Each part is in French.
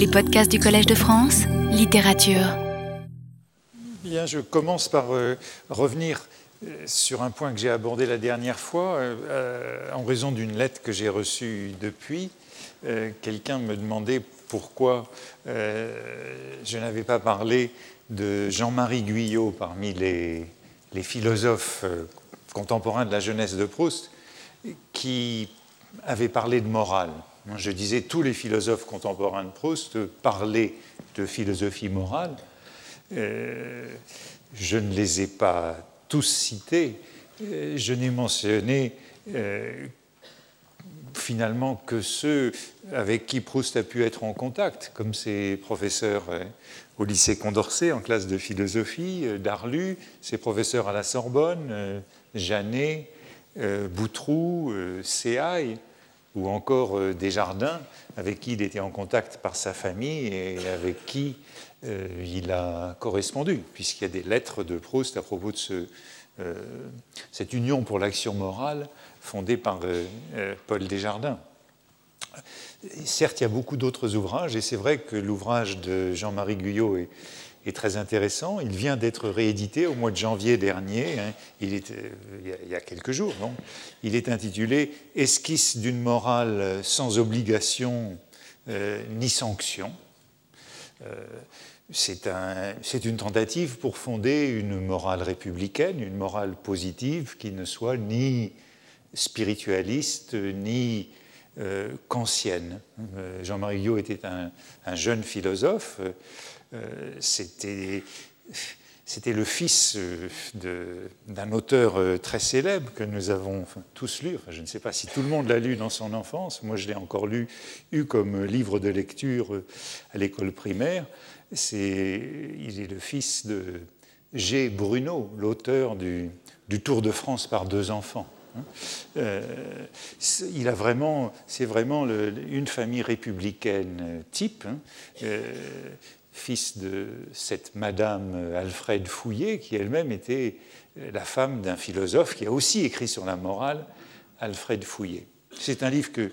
Les podcasts du Collège de France, littérature. Bien, je commence par euh, revenir euh, sur un point que j'ai abordé la dernière fois, euh, en raison d'une lettre que j'ai reçue depuis. Quelqu'un me demandait pourquoi je n'avais pas parlé de Jean-Marie Guyot parmi les, les philosophes contemporains de la jeunesse de Proust, qui avait parlé de morale. Je disais, tous les philosophes contemporains de Proust parlaient de philosophie morale. Euh, je ne les ai pas tous cités. Euh, je n'ai mentionné euh, finalement que ceux avec qui Proust a pu être en contact, comme ses professeurs au lycée Condorcet en classe de philosophie, Darlu, ses professeurs à la Sorbonne, Janet, Boutroux, Séaille ou encore euh, Desjardins, avec qui il était en contact par sa famille et avec qui euh, il a correspondu, puisqu'il y a des lettres de Proust à propos de euh, cette union pour l'action morale fondée par Paul Desjardins. Certes, il y a beaucoup d'autres ouvrages, et c'est vrai que l'ouvrage de Jean-Marie Guyot est, est très intéressant. Il vient d'être réédité au mois de janvier dernier, hein. il, est, euh, il, y a, quelques jours. Non il est intitulé Esquisse d'une morale sans obligation euh, ni sanction. Euh, c'est un, une tentative pour fonder une morale républicaine, une morale positive qui ne soit ni spiritualiste ni kantienne. Jean-Marie Guillot était un, jeune philosophe. Euh, c'était c'était le fils euh, d'un auteur euh, très célèbre que nous avons tous lu. je ne sais pas si tout le monde l'a lu dans son enfance. Moi, je l'ai encore lu, eu comme livre de lecture à l'école primaire. C'est, il est le fils de G. Bruno, l'auteur du, Tour de France par deux enfants. Hein. il a vraiment, c'est vraiment une famille républicaine type. Hein fils de cette Madame Alfred Fouillé, qui elle-même était la femme d'un philosophe qui a aussi écrit sur la morale, Alfred Fouillé. C'est un livre que,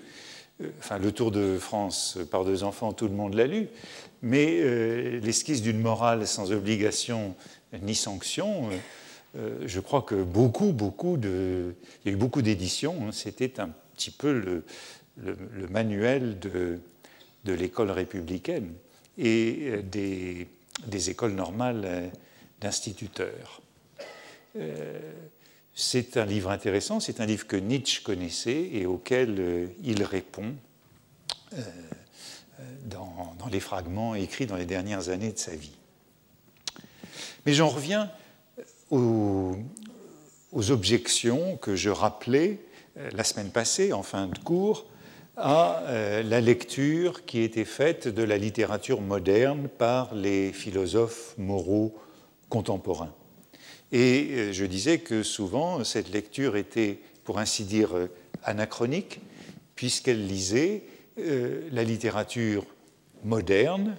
euh, enfin, Le Tour de France par deux enfants, tout le monde l'a lu, mais euh, l'esquisse d'une morale sans obligation ni sanction, euh, je crois que beaucoup, beaucoup de. Il y a eu beaucoup d'éditions, hein. c'était un petit peu le, le, manuel de, de l'école républicaine et euh, des, écoles normales euh, d'instituteurs. Euh, c'est un livre intéressant, c'est un livre que Nietzsche connaissait et auquel il répond dans, les fragments écrits dans les dernières années de sa vie. Mais j'en reviens aux, objections que je rappelais la semaine passée en fin de cours à euh, la lecture qui était faite de la littérature moderne par les philosophes moraux contemporains. Et euh, je disais que souvent cette lecture était, pour ainsi dire, euh, anachronique, puisqu'elle lisait la littérature moderne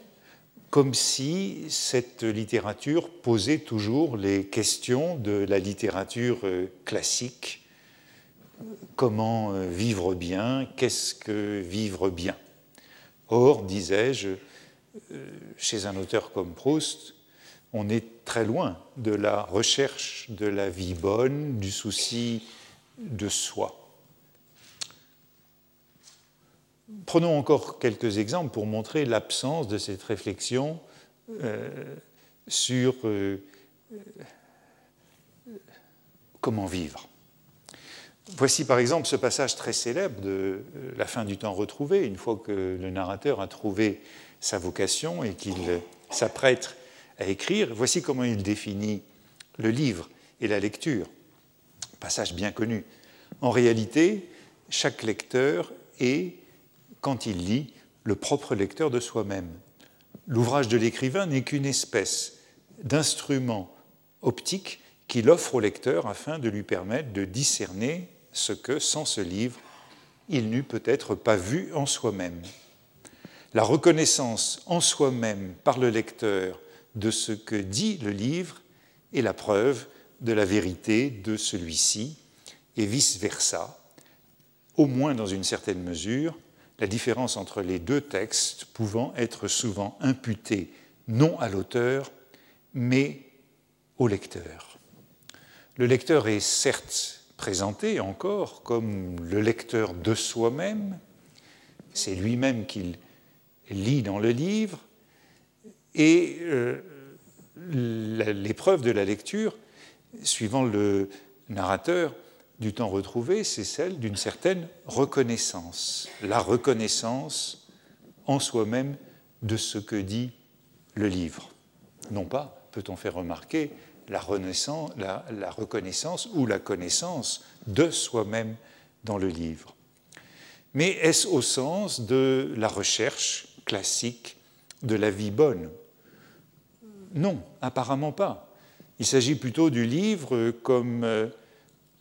comme si cette littérature posait toujours les questions de la littérature classique comment euh, vivre bien, qu'est-ce que vivre bien? Or, disais-je, euh, chez un auteur comme Proust, on est très loin de la recherche de la vie bonne, du souci de soi. Prenons encore quelques exemples pour montrer l'absence de cette réflexion euh, sur comment vivre. Voici par exemple ce passage très célèbre de euh, La fin du temps retrouvé, une fois que le narrateur a trouvé sa vocation et qu'il s'apprête à écrire. Voici comment il définit le livre et la lecture. Passage bien connu. En réalité, chaque lecteur est, quand il lit, le propre lecteur de soi-même. L'ouvrage de l'écrivain n'est qu'une espèce d'instrument optique qu'il offre au lecteur afin de lui permettre de discerner ce que, sans ce livre, il n'eût peut-être pas vu en soi-même. La reconnaissance en soi-même par le lecteur de ce que dit le livre est la preuve de la vérité de celui-ci, et vice-versa, au moins dans une certaine mesure, la différence entre les deux textes pouvant être souvent imputée non à l'auteur, mais au lecteur. Le lecteur est certes présenté encore comme le lecteur de soi-même, c'est lui-même qu'il lit dans le livre, et euh, l'épreuve de la lecture, suivant le narrateur du temps retrouvé, c'est celle d'une certaine reconnaissance, la reconnaissance en soi-même de ce que dit le livre. Non pas, peut-on faire remarquer, la, reconnaissance ou la connaissance de soi-même dans le livre. Mais est-ce au sens de la recherche classique de la vie bonne? Non, apparemment pas. Il s'agit plutôt du livre comme euh,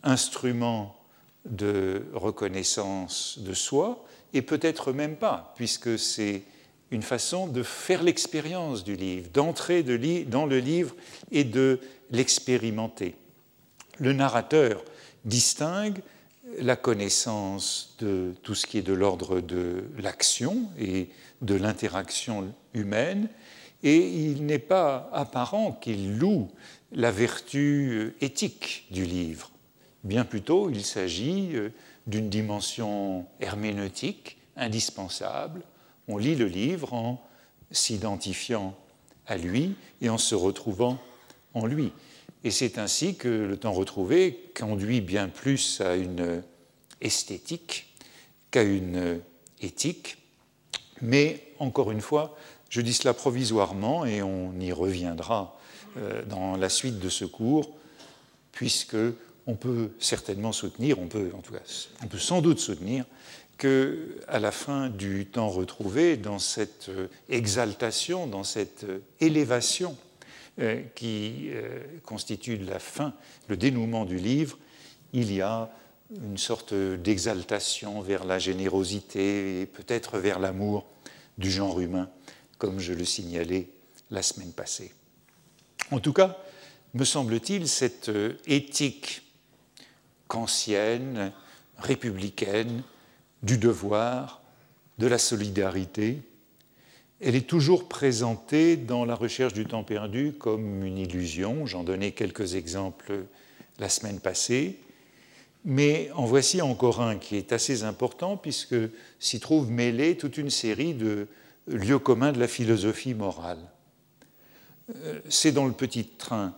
instrument de reconnaissance de soi, et peut-être même pas, puisque c'est une façon de faire l'expérience du livre, d'entrer dans le livre et de l'expérimenter. Le narrateur distingue la connaissance de tout ce qui est de l'ordre de l'action et de l'interaction humaine, et il n'est pas apparent qu'il loue la vertu éthique du livre. Bien plutôt, il s'agit euh, d'une dimension herméneutique indispensable. On lit le livre en s'identifiant à lui et en se retrouvant en lui. Et c'est ainsi que le temps retrouvé conduit bien plus à une esthétique qu'à une éthique. Mais encore une fois, je dis cela provisoirement et on y reviendra euh, dans la suite de ce cours, puisque on peut certainement soutenir, on peut en tout cas, on peut sans doute soutenir que à la fin du temps retrouvé, dans cette euh, exaltation, dans cette euh, élévation euh, qui constitue la fin, le dénouement du livre, il y a une sorte d'exaltation vers la générosité et peut-être vers l'amour du genre humain, comme je le signalais la semaine passée. En tout cas, me semble-t-il, cette éthique kantienne, républicaine, du devoir, de la solidarité, elle est toujours présentée dans la recherche du temps perdu comme une illusion. J'en donnais quelques exemples la semaine passée. Mais en voici encore un qui est assez important puisque s'y trouve mêlée toute une série de lieux communs de la philosophie morale. Euh, c'est dans le petit train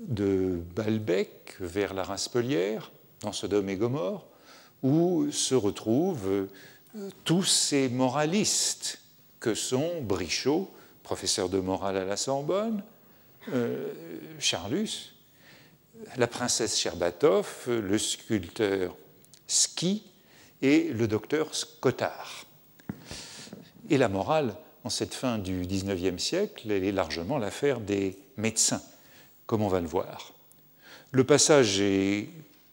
de Balbec vers la Raspelière, dans Sodome et Gomorre, où se retrouvent euh, tous ces moralistes que sont Brichot, professeur de morale à la Sorbonne, euh, Charlus, la princesse Sherbatov, le sculpteur Ski et le docteur Scotard. Et la morale, en cette fin du XIXe siècle, elle est largement l'affaire des médecins, comme on va le voir. Le passage est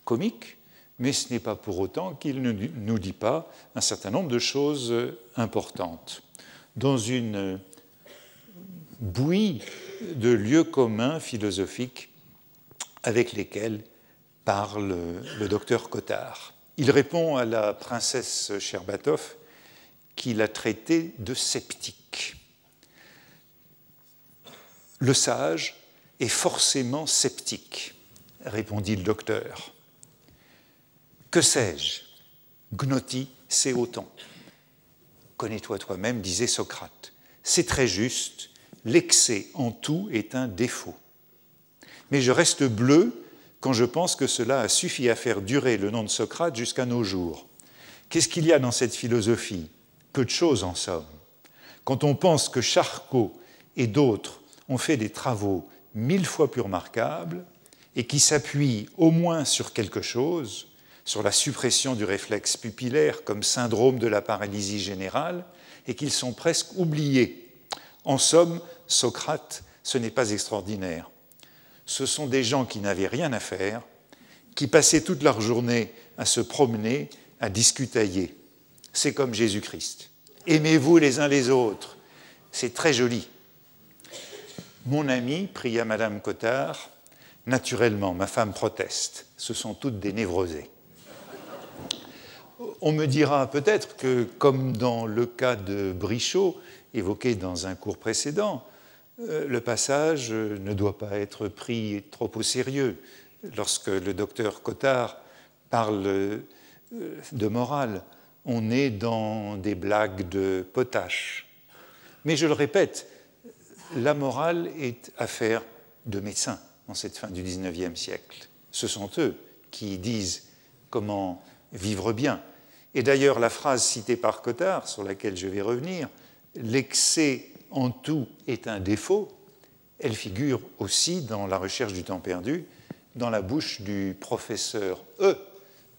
comique, mais ce n'est pas pour autant qu'il ne nous dit pas un certain nombre de choses importantes dans une bouillie de lieux communs philosophiques avec lesquels parle le docteur Cotard. Il répond à la princesse Sherbatov qui l'a traité de sceptique. Le sage est forcément sceptique, répondit le docteur. Que sais-je? Gnoti, c'est autant. Connais-toi toi-même, disait Socrate. C'est très juste, l'excès en tout est un défaut. Mais je reste bleu quand je pense que cela a suffi à faire durer le nom de Socrate jusqu'à nos jours. Qu'est-ce qu'il y a dans cette philosophie? Peu de choses en somme. Quand on pense que Charcot et d'autres ont fait des travaux mille fois plus remarquables et qui s'appuient au moins sur quelque chose, sur la suppression du réflexe pupillaire comme syndrome de la paralysie générale et qu'ils sont presque oubliés. En somme, Socrate, ce n'est pas extraordinaire. Ce sont des gens qui n'avaient rien à faire, qui passaient toute leur journée à se promener, à discutailler. C'est comme Jésus-Christ. Aimez-vous les uns les autres. C'est très joli. Mon ami, pria Madame Cottard, naturellement, ma femme proteste. Ce sont toutes des névrosées On me dira peut-être que, comme dans le cas de Brichot, évoqué dans un cours précédent, euh, le passage ne doit pas être pris trop au sérieux. Lorsque le docteur Cotard parle euh, de morale, on est dans des blagues de potache. Mais je le répète, la morale est affaire de médecins en cette fin du XIXe siècle. Ce sont eux qui disent comment vivre bien. Et d'ailleurs, la phrase citée par Cotard, sur laquelle je vais revenir, l'excès en tout est un défaut, elle figure aussi dans la recherche du temps perdu, dans la bouche du professeur E,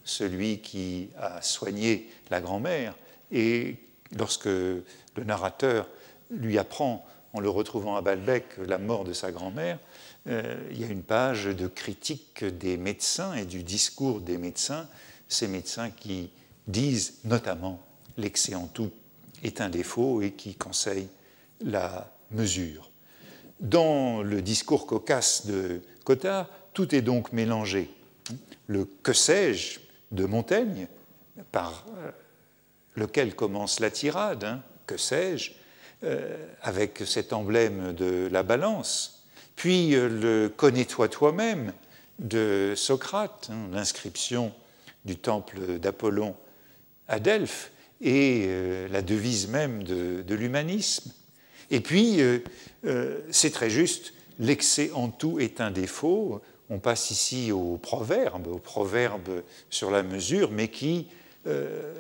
celui qui a soigné la grand-mère, et lorsque le narrateur lui apprend, en le retrouvant à Balbec, la mort de sa grand-mère, euh, il y a une page de critique des médecins et du discours des médecins, ces médecins qui disent notamment l'excès en tout est un défaut et qui conseillent la mesure. Dans le discours cocasse de Cottard, tout est donc mélangé. Le que sais-je de Montaigne, par euh, lequel commence la tirade, hein, que sais-je, euh, avec cet emblème de la balance, puis euh, le connais-toi toi-même de Socrate, hein, l'inscription du temple d'Apollon à Delphes, et la devise même de l'humanisme. Et puis, c'est très juste, l'excès en tout est un défaut. On passe ici au proverbe, au proverbe sur la mesure, mais qui, euh,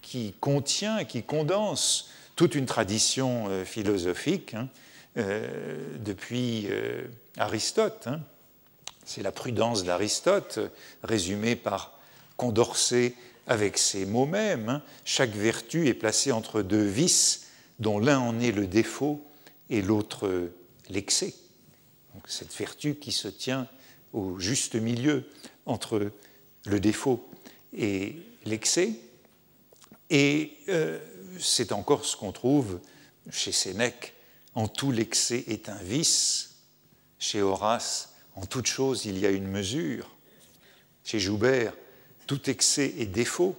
qui contient, qui condense toute une tradition euh, philosophique hein, euh, depuis Aristote. Hein. C'est la prudence d'Aristote, résumée par Condorcet avec ces mots mêmes. Hein. Chaque vertu est placée entre deux vices, dont l'un en est le défaut et l'autre l'excès. cette vertu qui se tient au juste milieu entre le défaut et l'excès. Et euh, c'est encore ce qu'on trouve chez Sénèque, en tout l'excès est un vice, chez Horace, en toute chose il y a une mesure, chez Joubert, tout excès est défaut.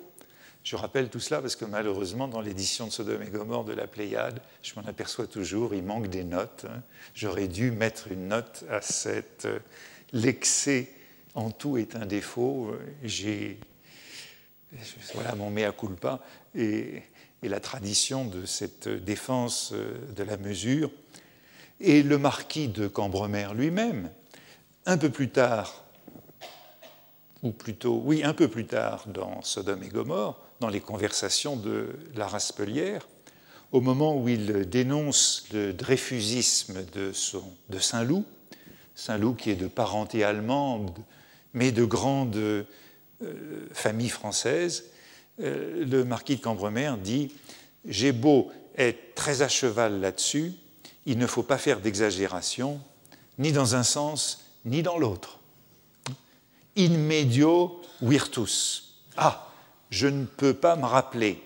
Je rappelle tout cela parce que malheureusement, dans l'édition de Sodome et Gomorre de la Pléiade, je m'en aperçois toujours, il manque des notes. Hein. J'aurais dû mettre une note à cette euh, l'excès en tout est un défaut. J'ai voilà mon mea culpa et, et, la tradition de cette défense de la mesure. Et le marquis de Cambremer lui-même, un peu plus tard, ou plutôt, oui, un peu plus tard dans Sodome et Gomorre, dans les conversations de la Raspelière, au moment où il dénonce le dreyfusisme de, Saint-Loup, Saint-Loup qui est de parenté allemande, mais de grande euh, famille française, euh, le marquis de Cambremer dit J'ai beau être très à cheval là-dessus, il ne faut pas faire d'exagération, ni dans un sens, ni dans l'autre. In medio virtus. Ah, je ne peux pas me rappeler.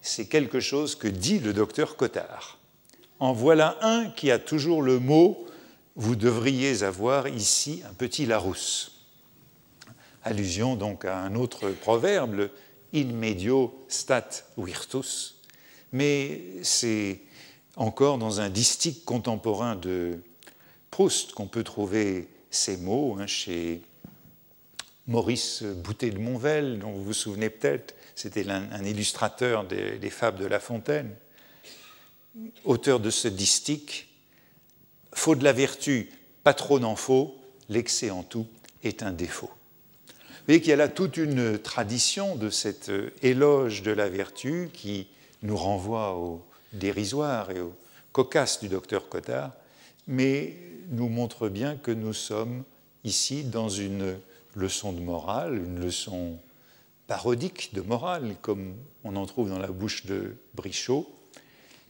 C'est quelque chose que dit le docteur Cottard. En voilà un qui a toujours le mot vous devriez avoir ici un petit Larousse. Allusion donc à un autre proverbe, in medio stat virtus, mais c'est encore dans un distique contemporain de Proust qu'on peut trouver ces mots hein, chez Maurice Boutet de Monvel, dont vous vous souvenez peut-être, c'était un, illustrateur des, fables de La Fontaine, auteur de ce distique faut de la vertu, pas trop n'en faut, l'excès en tout est un défaut. Vous voyez qu'il y a là toute une tradition de cet éloge de la vertu qui nous renvoie au dérisoire et au cocasse du docteur Cotard, mais nous montre bien que nous sommes ici dans une leçon de morale, une leçon parodique de morale, comme on en trouve dans la bouche de Brichot,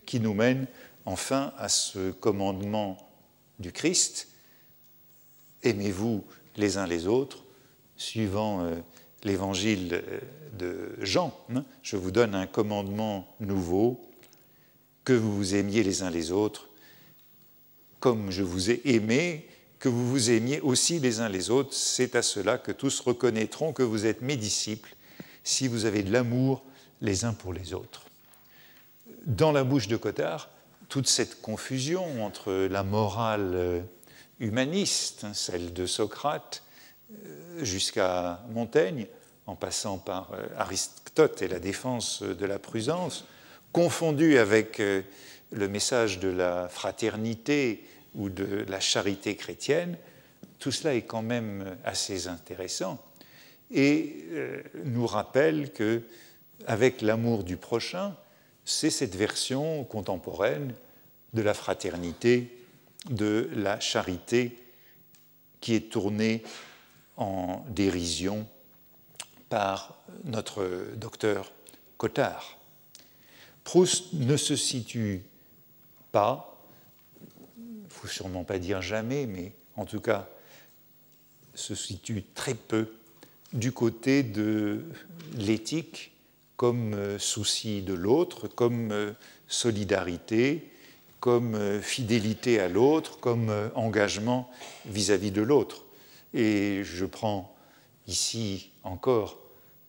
qui nous mène enfin à ce commandement du Christ, aimez-vous les uns les autres, suivant euh, l'évangile euh, de Jean. Hein. je vous donne un commandement nouveau, que vous vous aimiez les uns les autres, comme je vous ai aimé, que vous vous aimiez aussi les uns les autres. C'est à cela que tous reconnaîtront que vous êtes mes disciples, si vous avez de l'amour les uns pour les autres. Dans la bouche de Cotard, toute cette confusion entre la morale euh, humaniste, hein, celle de Socrate, euh, jusqu'à Montaigne, en passant par euh, Aristote et la défense de la prudence, confondue avec le message de la fraternité ou de la charité chrétienne, tout cela est quand même assez intéressant et nous rappelle que avec l'amour du prochain, c'est cette version contemporaine de la fraternité, de la charité qui est tournée en dérision par notre docteur Cottard. Proust ne se situe pas, faut sûrement pas dire jamais, mais en tout cas se situe très peu du côté de l'éthique comme euh, souci de l'autre, comme euh, solidarité, comme euh, fidélité à l'autre, comme engagement vis-à-vis de l'autre. Et je prends ici encore,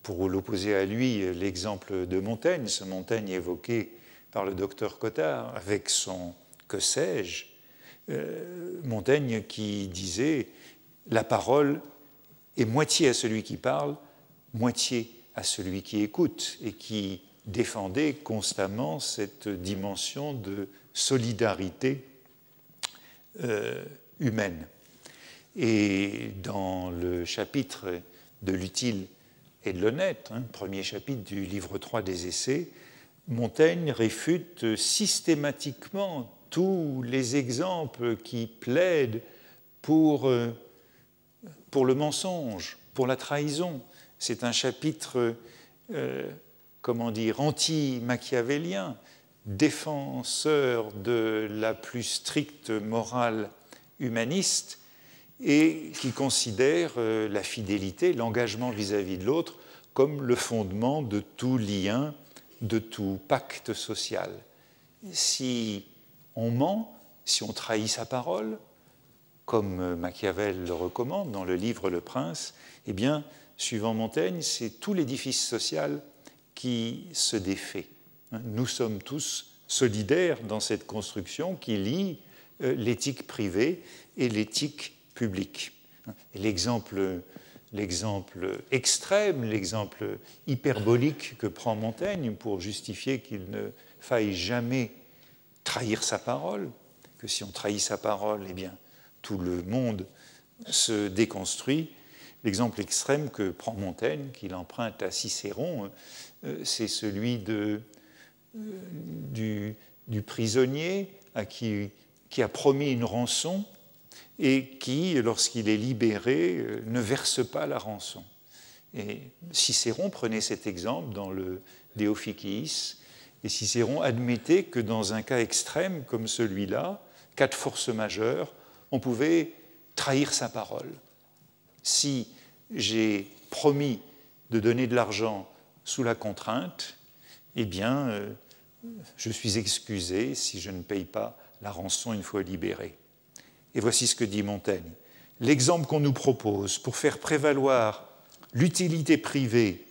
pour l'opposer à lui, l'exemple de Montaigne, ce Montaigne évoqué par le docteur Cottard avec son que sais-je, Montaigne qui disait la parole est moitié à celui qui parle, moitié à celui qui écoute et qui défendait constamment cette dimension de solidarité euh, humaine. Et dans le chapitre de l'utile et de l'honnête, hein, premier chapitre du livre 3 des Essais, Montaigne réfute systématiquement tous les exemples qui plaident pour, euh, pour le mensonge, pour la trahison, c'est un chapitre, euh, comment dire, anti-machiavélien, défenseur de la plus stricte morale humaniste et qui considère euh, la fidélité, l'engagement vis-à-vis de l'autre comme le fondement de tout lien, de tout pacte social. Si on ment, si on trahit sa parole, comme Machiavel le recommande dans le livre Le Prince, eh bien, suivant Montaigne, c'est tout l'édifice social qui se défait. Nous sommes tous solidaires dans cette construction qui lie euh, l'éthique privée et l'éthique publique. L'exemple l'exemple extrême, l'exemple hyperbolique que prend Montaigne pour justifier qu'il ne faille jamais trahir sa parole, que si on trahit sa parole, eh bien, tout le monde se déconstruit, L'exemple extrême que prend Montaigne, qu'il emprunte à Cicéron, euh, c'est celui euh, du, prisonnier à qui, qui, a promis une rançon et qui, lorsqu'il est libéré, euh, ne verse pas la rançon. Et Cicéron prenait cet exemple dans le De et Cicéron admettait que dans un cas extrême comme celui-là, cas de force majeure, on pouvait trahir sa parole si j'ai promis de donner de l'argent sous la contrainte, eh bien, euh, je suis excusé si je ne paye pas la rançon une fois libéré. Et voici ce que dit Montaigne. L'exemple qu'on nous propose pour faire prévaloir l'utilité privée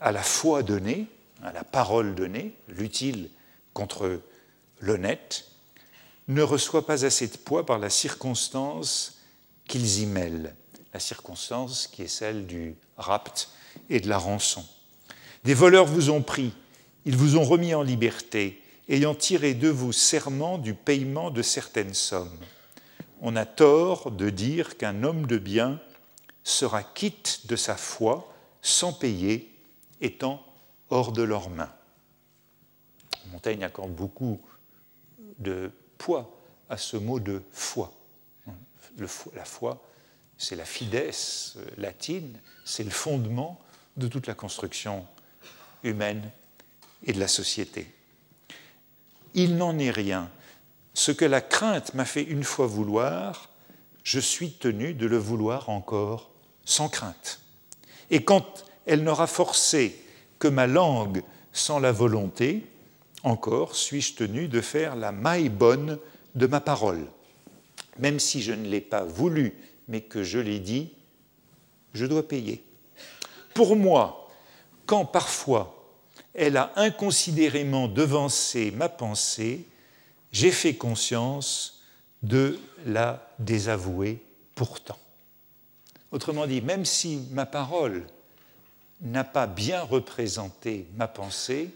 à la foi donnée, à la parole donnée, l'utile contre l'honnête, ne reçoit pas assez de poids par la circonstance qu'ils y mêlent la circonstance qui est celle du rapt et de la rançon. Des voleurs vous ont pris, ils vous ont remis en liberté, ayant tiré de vous serment du paiement de certaines sommes. On a tort de dire qu'un homme de bien sera quitte de sa foi sans payer, étant hors de leurs mains. Montaigne accorde beaucoup de poids à ce mot de foi. la foi, c'est la fides latine, c'est le fondement de toute la construction humaine et de la société. Il n'en est rien. Ce que la crainte m'a fait une fois vouloir, je suis tenu de le vouloir encore sans crainte. Et quand elle n'aura forcé que ma langue sans la volonté, encore suis-je tenu de faire la maille bonne de ma parole. Même si je ne l'ai pas voulu mais que je l'ai dit, je dois payer. Pour moi, quand parfois elle a inconsidérément devancé ma pensée, j'ai fait conscience de la désavouer pourtant. Autrement dit, même si ma parole n'a pas bien représenté ma pensée,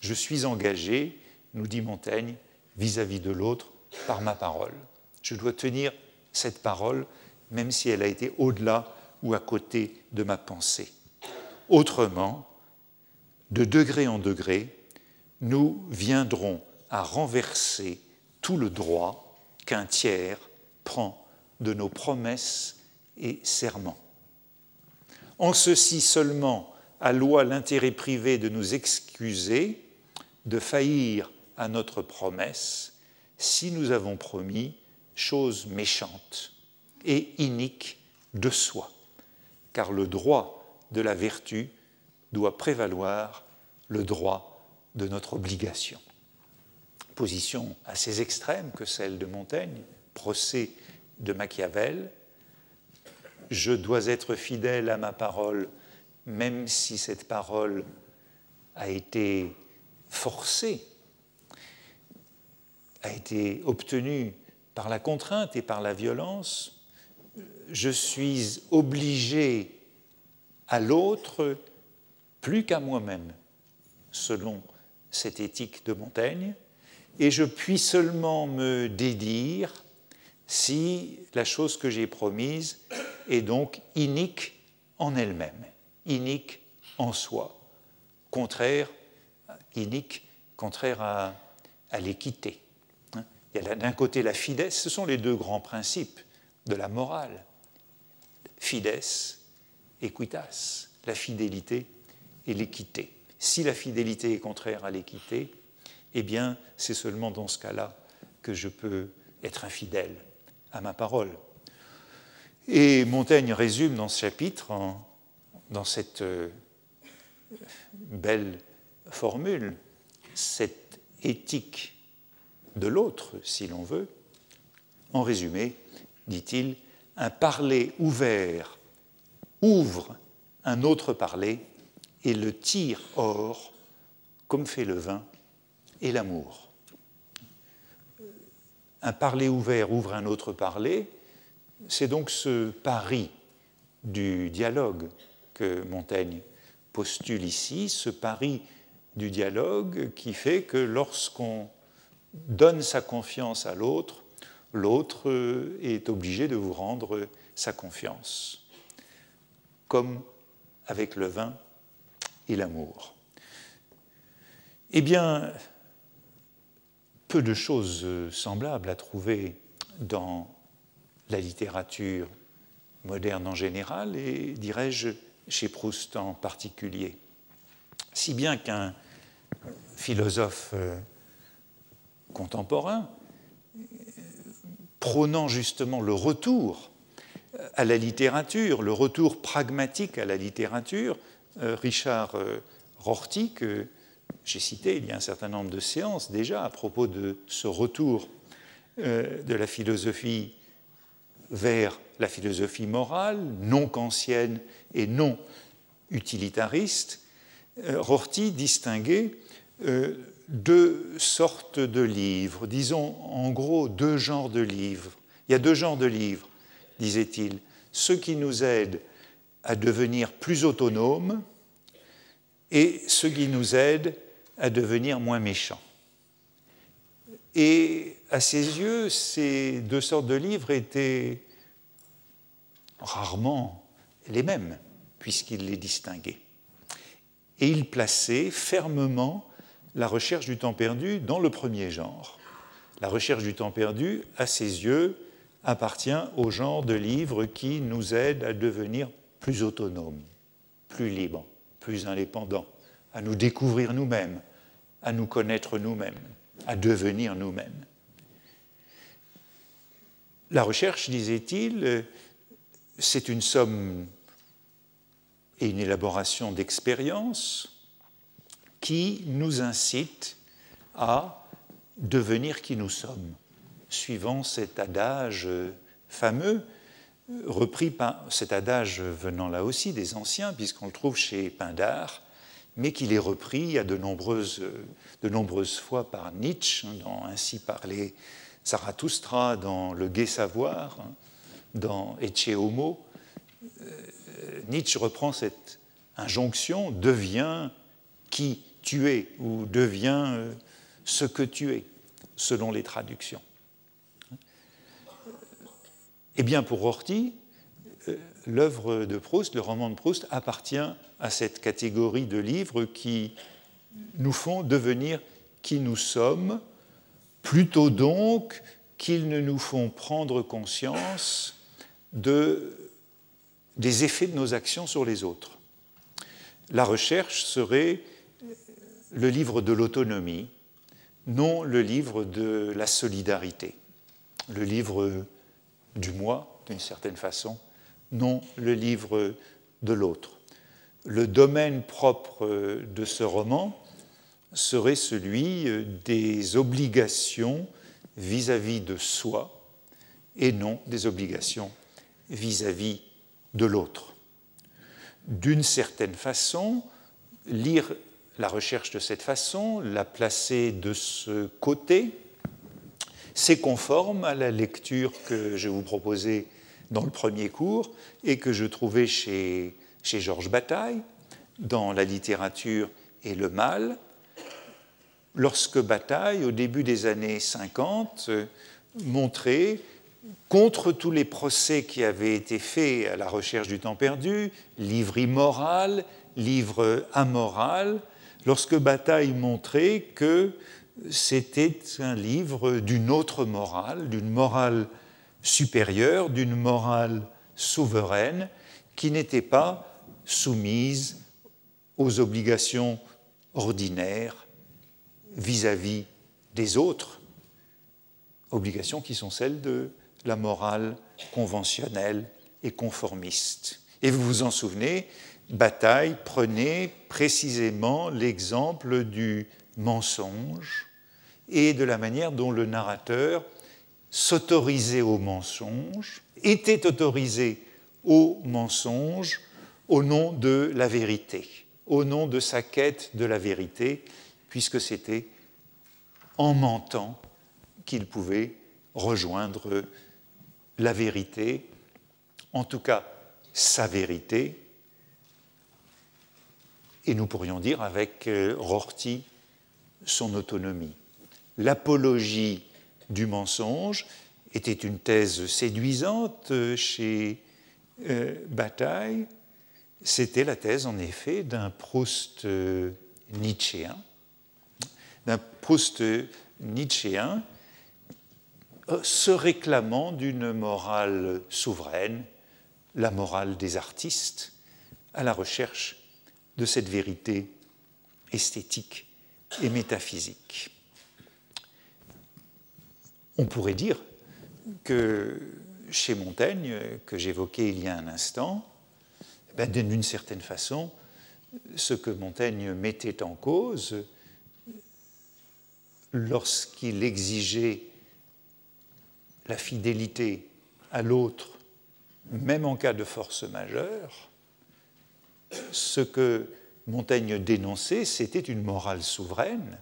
je suis engagé, nous dit Montaigne, vis-à-vis de l'autre par ma parole. Je dois tenir cette parole, même si elle a été au-delà ou à côté de ma pensée. Autrement, de degré en degré, nous viendrons à renverser tout le droit qu'un tiers prend de nos promesses et serments. En ceci seulement à loi l'intérêt privé de nous excuser, de faillir à notre promesse, si nous avons promis chose méchante et inique de soi, car le droit de la vertu doit prévaloir le droit de notre obligation. Position assez extrême que celle de Montaigne, procès de Machiavel. Je dois être fidèle à ma parole, même si cette parole a été forcée, a été obtenue par la contrainte et par la violence. Je suis obligé à l'autre plus qu'à moi-même, selon cette éthique de Montaigne, et je puis seulement me dédire si la chose que j'ai promise est donc inique en elle-même, inique en soi, contraire, inique, contraire à, l'équité. Hein. Il y a d'un côté la fides, ce sont les deux grands principes de la morale. Fides, equitas, la fidélité et l'équité. Si la fidélité est contraire à l'équité, eh bien, c'est seulement dans ce cas-là que je peux être infidèle à ma parole. Et Montaigne résume dans ce chapitre, dans cette euh, belle formule, cette éthique de l'autre, si l'on veut. En résumé, dit-il, un parler ouvert ouvre un autre parler et le tire hors, comme fait le vin et l'amour. Un parler ouvert ouvre un autre parler, c'est donc ce pari du dialogue que Montaigne postule ici, ce pari du dialogue qui fait que lorsqu'on donne sa confiance à l'autre, l'autre est obligé de vous rendre sa confiance, comme avec le vin et l'amour. Eh bien, peu de choses semblables à trouver dans la littérature moderne en général et, dirais-je, chez Proust en particulier. Si bien qu'un philosophe euh, contemporain, prônant justement le retour à la littérature, le retour pragmatique à la littérature, euh, Richard euh, Rorty, que j'ai cité il y a un certain nombre de séances déjà à propos de ce retour euh, de la philosophie vers la philosophie morale, non kantienne et non utilitariste, Rorty distinguait deux sortes de livres, disons en gros deux genres de livres. Il y a deux genres de livres, disait-il. Ceux qui nous aident à devenir plus autonomes et ceux qui nous aident à devenir moins méchants. Et à ses yeux, ces deux sortes de livres étaient rarement les mêmes, puisqu'il les distinguait. Et il plaçait fermement la recherche du temps perdu dans le premier genre. La recherche du temps perdu, à ses yeux, appartient au genre de livres qui nous aident à devenir plus autonome, plus libre, plus indépendant, à nous découvrir nous-mêmes, à nous connaître nous-mêmes, à devenir nous-mêmes. La recherche, disait-il, c'est une somme et une élaboration d'expériences qui nous incite à devenir qui nous sommes, suivant cet adage fameux repris par cet adage venant là aussi des anciens, puisqu'on le trouve chez Pindare, mais qu'il est repris à de nombreuses, de nombreuses fois par Nietzsche, dans Ainsi parlait Zarathustra, dans Le Gai Savoir, dans Ecce Homo. Euh, Nietzsche reprend cette injonction deviens qui tu es ou deviens euh, ce que tu es, selon les traductions. Eh bien, pour Rorty, euh, l'œuvre de Proust, le roman de Proust, appartient à cette catégorie de livres qui nous font devenir qui nous sommes, plutôt donc qu'ils ne nous font prendre conscience de, des effets de nos actions sur les autres. La recherche serait le livre de l'autonomie, non le livre de la solidarité, le livre du moi, d'une certaine façon, non le livre de l'autre. Le domaine propre de ce roman serait celui des obligations vis-à-vis de soi et non des obligations vis-à-vis de l'autre. D'une certaine façon, lire la recherche de cette façon, la placer de ce côté, c'est conforme à la lecture que je vous proposais dans le premier cours et que je trouvais chez, chez Georges Bataille dans La littérature et le mal, lorsque Bataille, au début des années 50, montrait, contre tous les procès qui avaient été faits à la recherche du temps perdu, livre immoral, livre amoral, lorsque Bataille montrait que c'était un livre d'une autre morale, d'une morale supérieure, d'une morale souveraine, qui n'était pas soumise aux obligations ordinaires vis-à-vis des autres, obligations qui sont celles de la morale conventionnelle et conformiste. Et vous vous en souvenez, Bataille prenait précisément l'exemple du mensonge et de la manière dont le narrateur s'autorisait au mensonge, était autorisé au mensonge au nom de la vérité, au nom de sa quête de la vérité, puisque c'était en mentant qu'il pouvait rejoindre la vérité, en tout cas sa vérité, et nous pourrions dire avec euh, Rorty son autonomie. L'apologie du mensonge était une thèse séduisante chez euh, Bataille. C'était la thèse, en effet, d'un Proust nietzschéen, d'un Proust nietzschéen euh, se réclamant d'une morale souveraine, la morale des artistes, à la recherche de cette vérité esthétique et métaphysique. On pourrait dire que chez Montaigne, que j'évoquais il y a un instant, ben, d'une certaine façon, ce que Montaigne mettait en cause lorsqu'il exigeait la fidélité à l'autre, même en cas de force majeure, ce que Montaigne dénonçait, c'était une morale souveraine.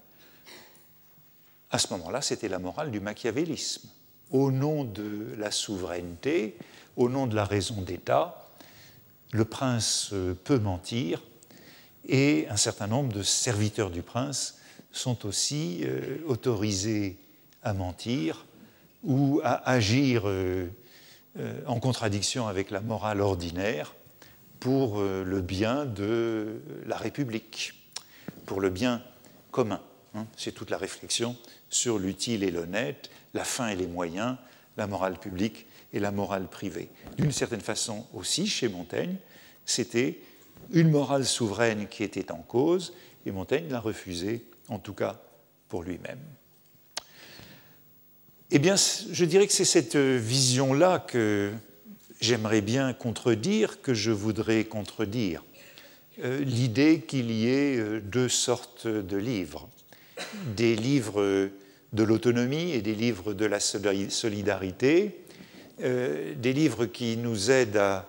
À ce moment-là, c'était la morale du machiavélisme. Au nom de la souveraineté, au nom de la raison d'État, le prince peut mentir et un certain nombre de serviteurs du prince sont aussi euh, autorisés à mentir ou à agir euh, euh, en contradiction avec la morale ordinaire pour euh, le bien de la République, pour le bien commun. Hein. C'est toute la réflexion sur l'utile et l'honnête, la fin et les moyens, la morale publique et la morale privée. D'une certaine façon aussi, chez Montaigne, c'était une morale souveraine qui était en cause, et Montaigne l'a refusée, en tout cas pour lui-même. Eh bien, je dirais que c'est cette vision-là que j'aimerais bien contredire que je voudrais contredire. Euh, l'idée qu'il y ait euh, deux sortes de livres, des livres de l'autonomie et des livres de la solidarité, euh, des livres qui nous aident à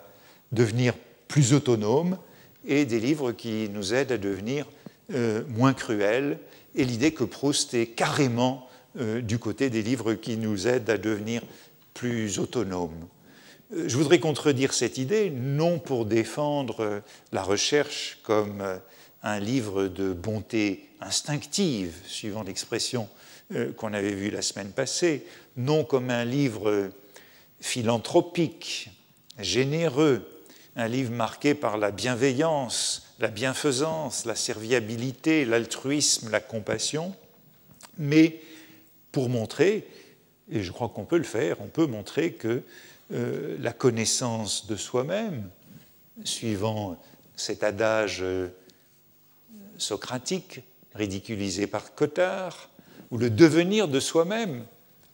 devenir plus autonomes et des livres qui nous aident à devenir euh, moins cruels, et l'idée que Proust est carrément euh, du côté des livres qui nous aident à devenir plus autonomes. Je voudrais contredire cette idée, non pour défendre la recherche comme un livre de bonté instinctive, suivant l'expression qu'on avait vue la semaine passée, non comme un livre philanthropique, généreux, un livre marqué par la bienveillance, la bienfaisance, la serviabilité, l'altruisme, la compassion, mais pour montrer, et je crois qu'on peut le faire, on peut montrer que euh, la connaissance de soi-même, suivant cet adage euh, socratique ridiculisé par Cotard, ou le devenir de soi-même,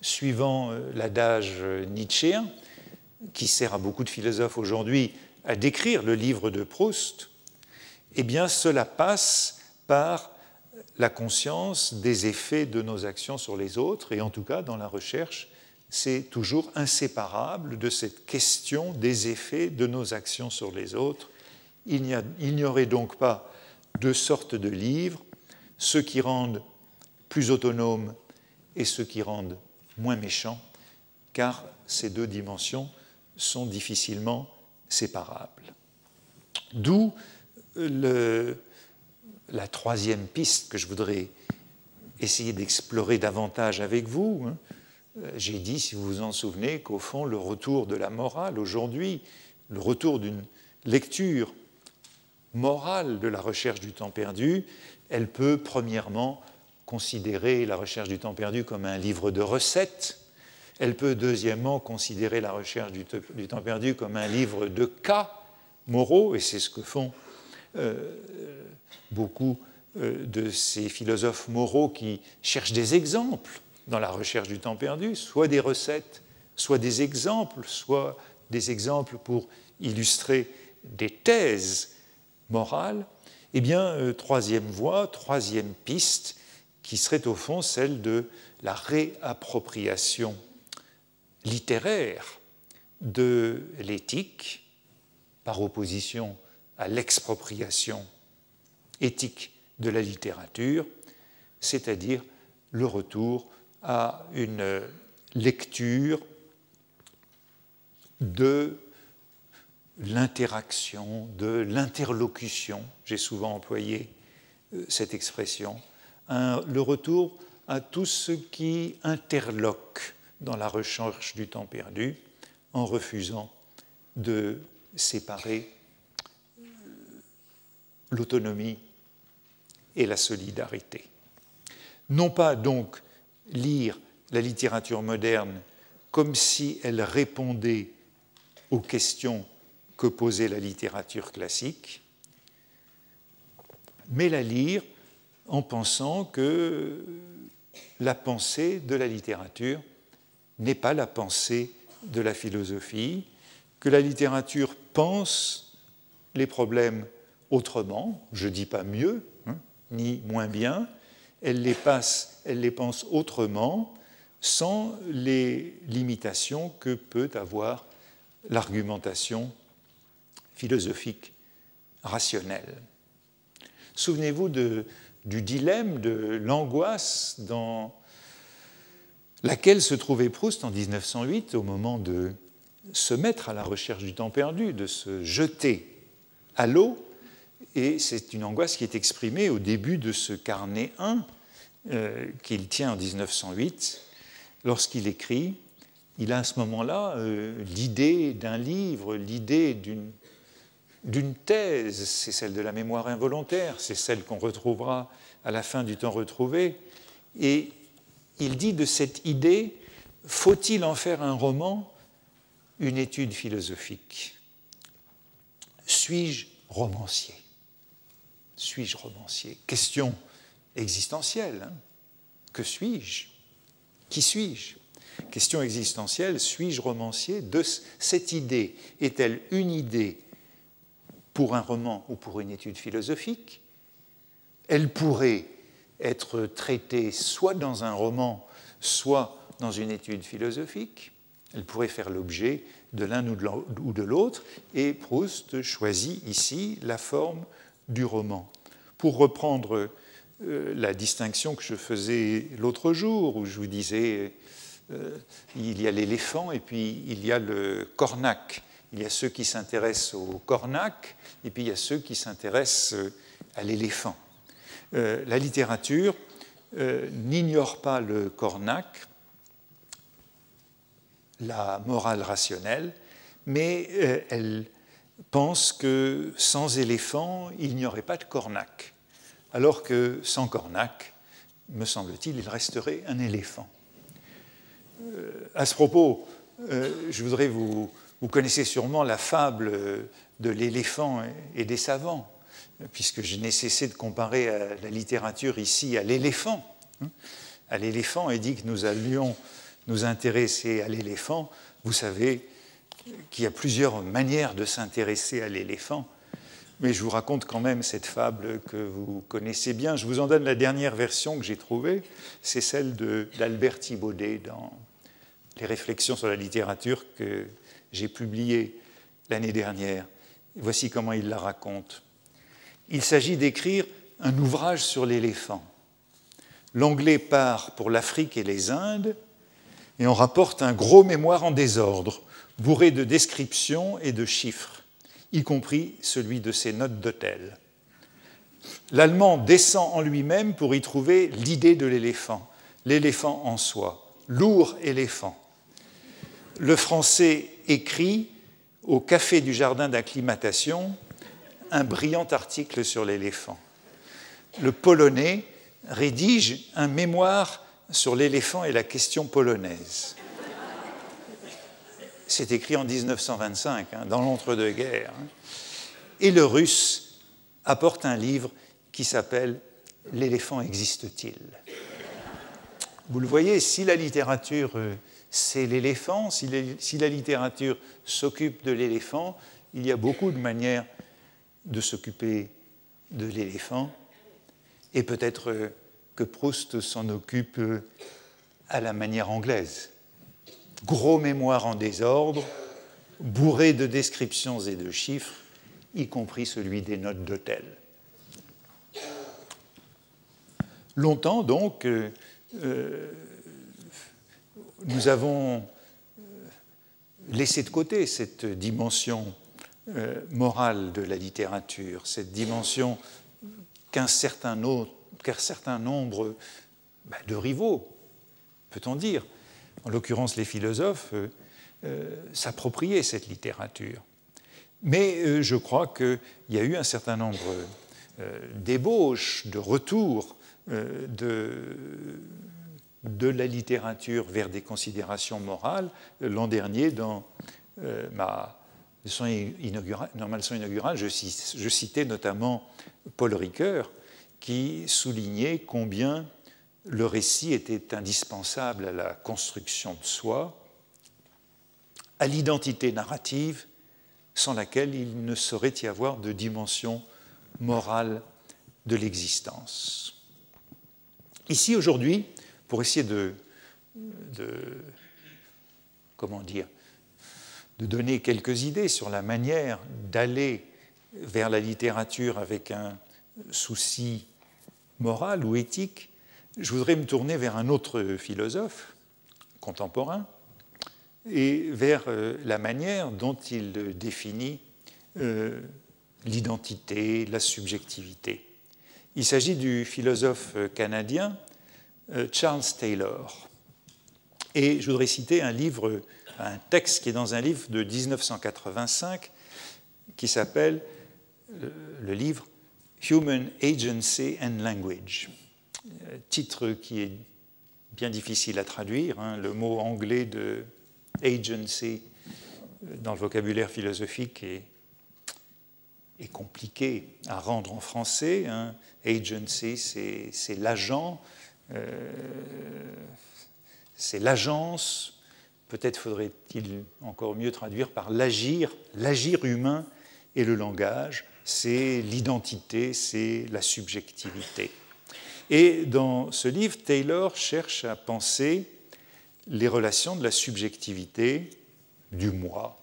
suivant euh, l'adage nietzschéen, qui sert à beaucoup de philosophes aujourd'hui à décrire le livre de Proust, eh bien cela passe par la conscience des effets de nos actions sur les autres, et en tout cas dans la recherche, c'est toujours inséparable de cette question des effets de nos actions sur les autres. Il n'y aurait donc pas deux sortes de livres, ceux qui rendent plus autonomes et ceux qui rendent moins méchants, car ces deux dimensions sont difficilement séparables. D'où la troisième piste que je voudrais essayer d'explorer davantage avec vous. Hein. J'ai dit, si vous vous en souvenez, qu'au fond, le retour de la morale aujourd'hui, le retour d'une lecture morale de la recherche du temps perdu, elle peut premièrement considérer la recherche du temps perdu comme un livre de recettes, elle peut deuxièmement considérer la recherche du, temps perdu comme un livre de cas moraux, et c'est ce que font euh, beaucoup euh, de ces philosophes moraux qui cherchent des exemples dans la recherche du temps perdu, soit des recettes, soit des exemples, soit des exemples pour illustrer des thèses morales, eh bien, euh, troisième voie, troisième piste, qui serait au fond celle de la réappropriation littéraire de l'éthique par opposition à l'expropriation éthique de la littérature, c'est-à-dire le retour à une lecture de l'interaction, de l'interlocution, j'ai souvent employé euh, cette expression, le retour à tout ce qui interloque dans la recherche du temps perdu en refusant de séparer euh, l'autonomie et la solidarité. Non pas donc lire la littérature moderne comme si elle répondait aux questions que posait la littérature classique, mais la lire en pensant que la pensée de la littérature n'est pas la pensée de la philosophie, que la littérature pense les problèmes autrement, je ne dis pas mieux, hein, ni moins bien, elle les, elle les pense autrement, sans les limitations que peut avoir l'argumentation philosophique rationnelle. Souvenez-vous du dilemme, de l'angoisse dans laquelle se trouvait Proust en 1908 au moment de se mettre à la recherche du temps perdu, de se jeter à l'eau. Et c'est une angoisse qui est exprimée au début de ce carnet 1 euh, qu'il tient en 1908, lorsqu'il écrit. Il a à ce moment-là euh, l'idée d'un livre, l'idée d'une d'une thèse, c'est celle de la mémoire involontaire, c'est celle qu'on retrouvera à la fin du temps retrouvé, et il dit de cette idée, faut-il en faire un roman, une étude philosophique. Suis-je romancier? Suis-je romancier? Question existentielle. Hein. que suis-je? Qui suis-je? Question existentielle, suis-je romancier? De cette idée Est-elle une idée pour un roman ou pour une étude philosophique Elle pourrait être traité soit dans un roman, soit dans une étude philosophique, Elle pourrait faire l'objet de l'un ou de l'autre, et Proust choisit ici la forme du roman. Pour reprendre euh, la distinction que je faisais l'autre jour, où je vous disais euh, il y a l'éléphant et puis il y a le cornac. Il y a ceux qui s'intéressent au cornac et puis il y a ceux qui s'intéressent euh, à l'éléphant. la littérature n'ignore pas le cornac, la morale rationnelle, mais elle pense que sans éléphant, il n'y aurait pas de cornac alors que sans cornac, me semble-t-il, il resterait un éléphant. Euh, à ce propos, euh, je voudrais vous, vous connaissez sûrement la fable de l'éléphant et des savants, puisque je n'ai cessé de comparer la littérature ici à l'éléphant. Hein, à l'éléphant et dit que nous allions nous intéresser à l'éléphant. Vous savez qu'il y a plusieurs manières de s'intéresser à l'éléphant mais je vous raconte quand même cette fable que vous connaissez bien. Je vous en donne la dernière version que j'ai trouvée, c'est celle d'Albert Thibaudet dans les réflexions sur la littérature que j'ai publiées l'année dernière. Voici comment il la raconte. Il s'agit d'écrire un ouvrage sur l'éléphant. L'anglais part pour l'Afrique et les Indes et on rapporte un gros mémoire en désordre, bourré de descriptions et de chiffres y compris celui de ses notes d'hôtel. L'allemand descend en lui-même pour y trouver l'idée de l'éléphant, l'éléphant en soi, lourd éléphant. Le français écrit au café du jardin d'acclimatation un brillant article sur l'éléphant. Le polonais rédige un mémoire sur l'éléphant et la question polonaise. C'est écrit en 1925, hein, dans l'entre-deux-guerres. Hein. Et le russe apporte un livre qui s'appelle L'éléphant existe-t-il? Vous le voyez, si la littérature, euh, c'est l'éléphant, si, la littérature s'occupe de l'éléphant, il y a beaucoup de manières de s'occuper de l'éléphant, et peut-être euh, que Proust s'en occupe euh, à la manière anglaise. Gros mémoire en désordre, bourré de descriptions et de chiffres, y compris celui des notes d'hôtel. Longtemps, donc, euh, nous avons euh, laissé de côté cette dimension morale de la littérature, cette dimension qu'un certain, nombre bah, de rivaux, peut-on dire, en l'occurrence les philosophes, euh, euh, s'appropriaient cette littérature. Mais euh, je crois qu'il y a eu un certain nombre d'ébauches, de retours de, de la littérature vers des considérations morales. L'an dernier, dans ma leçon inaugurale, je, citais notamment Paul Ricoeur, qui soulignait combien le récit était indispensable à la construction de soi, à l'identité narrative, sans laquelle il ne saurait y avoir de dimension morale de l'existence. Ici, aujourd'hui, pour essayer de, comment dire, de donner quelques idées sur la manière d'aller vers la littérature avec un souci moral ou éthique, je voudrais me tourner vers un autre philosophe contemporain et vers euh, la manière dont il définit euh, l'identité, la subjectivité. Il s'agit du philosophe canadien Charles Taylor. Et je voudrais citer un livre, un texte qui est dans un livre de 1985 qui s'appelle le livre Human Agency and Language titre qui est bien difficile à traduire. Hein. le mot anglais de agency euh, dans le vocabulaire philosophique est, compliqué à rendre en français. Hein. Agency, c'est l'agent, euh, c'est l'agence. Peut-être faudrait-il encore mieux traduire par l'agir, l'agir humain et le langage. C'est l'identité, c'est la subjectivité. Et dans ce livre, Taylor cherche à penser les relations de la subjectivité, du moi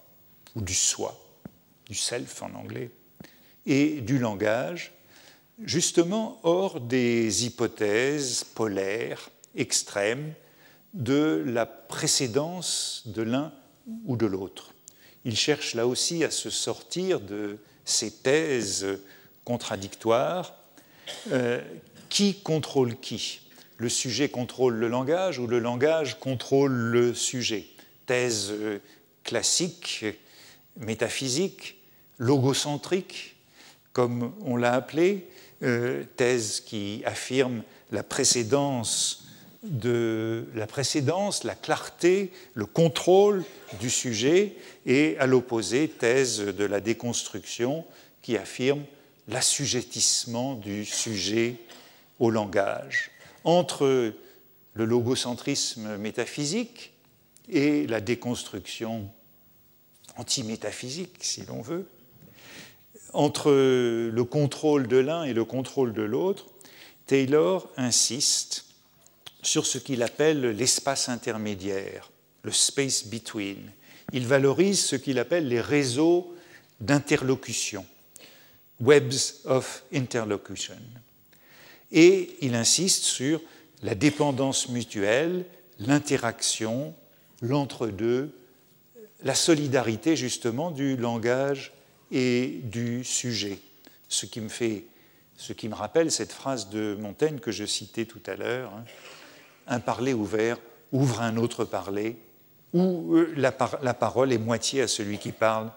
ou du soi, du self en anglais, et du langage, justement hors des hypothèses polaires, extrêmes, de la précédence de l'un ou de l'autre. Il cherche là aussi à se sortir de ces thèses contradictoires. Euh, qui contrôle qui? Le sujet contrôle le langage ou le langage contrôle le sujet? Thèse euh, classique, métaphysique, logocentrique, comme on l'a appelé, euh, thèse qui affirme la précédence de la précédence, la clarté, le contrôle du sujet, et à l'opposé, thèse de la déconstruction qui affirme l'assujettissement du sujet au langage. Entre le logocentrisme métaphysique et la déconstruction antimétaphysique, si l'on veut, entre le contrôle de l'un et le contrôle de l'autre, Taylor insiste sur ce qu'il appelle l'espace intermédiaire, le space between. Il valorise ce qu'il appelle les réseaux d'interlocution, webs of interlocution. Et il insiste sur la dépendance mutuelle, l'interaction, l'entre-deux, la solidarité justement du langage et du sujet. Ce qui me fait, ce qui me rappelle cette phrase de Montaigne que je citais tout à l'heure. Hein un parler ouvert ouvre un autre parler, où euh, la, parole est moitié à celui qui parle,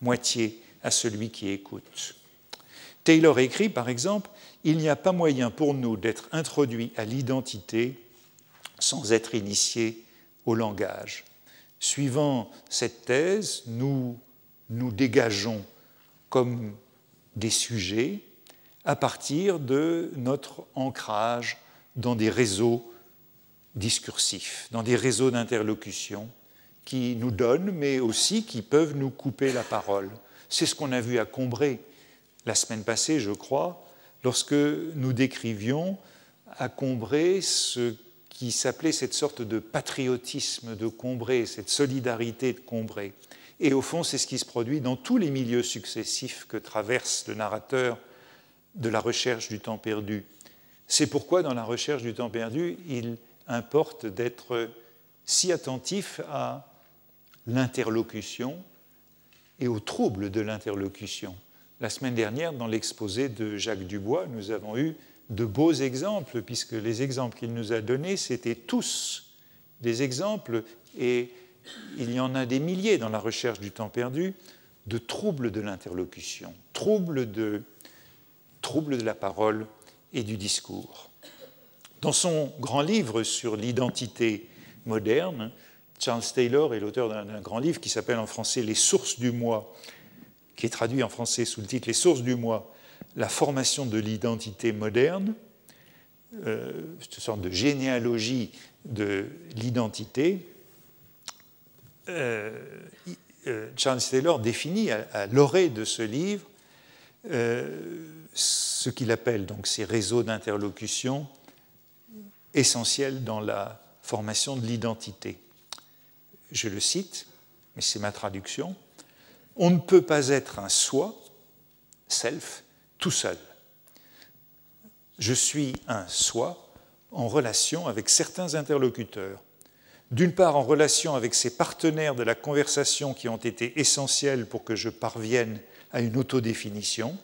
moitié à celui qui écoute. Taylor écrit, par exemple, Il n'y a pas moyen pour nous d'être introduits à l'identité sans être initiés au langage. Suivant cette thèse, nous nous dégageons comme des sujets à partir de notre ancrage dans des réseaux discursifs, dans des réseaux d'interlocution qui nous donnent, mais aussi qui peuvent nous couper la parole. C'est ce qu'on a vu à Combray la semaine passée, je crois, lorsque nous décrivions à Combray ce qui s'appelait cette sorte de patriotisme de Combray, cette solidarité de Combray. Et au fond, c'est ce qui se produit dans tous les milieux successifs que traverse le narrateur de la recherche du temps perdu. C'est pourquoi, dans la recherche du temps perdu, il importe d'être si attentif à l'interlocution et au trouble de l'interlocution. La semaine dernière, dans l'exposé de Jacques Dubois, nous avons eu de beaux exemples, puisque les exemples qu'il nous a donnés, c'étaient tous des exemples, et il y en a des milliers dans la recherche du temps perdu, de troubles de l'interlocution, troubles de, troubles la parole et du discours. Dans son grand livre sur l'identité moderne, Charles Taylor est l'auteur d'un grand livre qui s'appelle en français Les sources du moi, qui est traduit en français sous le titre Les sources du moi, la formation de l'identité moderne, euh, une sorte de généalogie de l'identité. Euh, euh, Charles Taylor définit à, l'orée de ce livre ce qu'il appelle donc ces réseaux d'interlocution essentiel dans la formation de l'identité. Je le cite, mais c'est ma traduction. On ne peut pas être un soi, self, tout seul. Je suis un soi en relation avec certains interlocuteurs. D'une part en relation avec ces partenaires de la conversation qui ont été essentiels pour que je parvienne à une autodéfinition,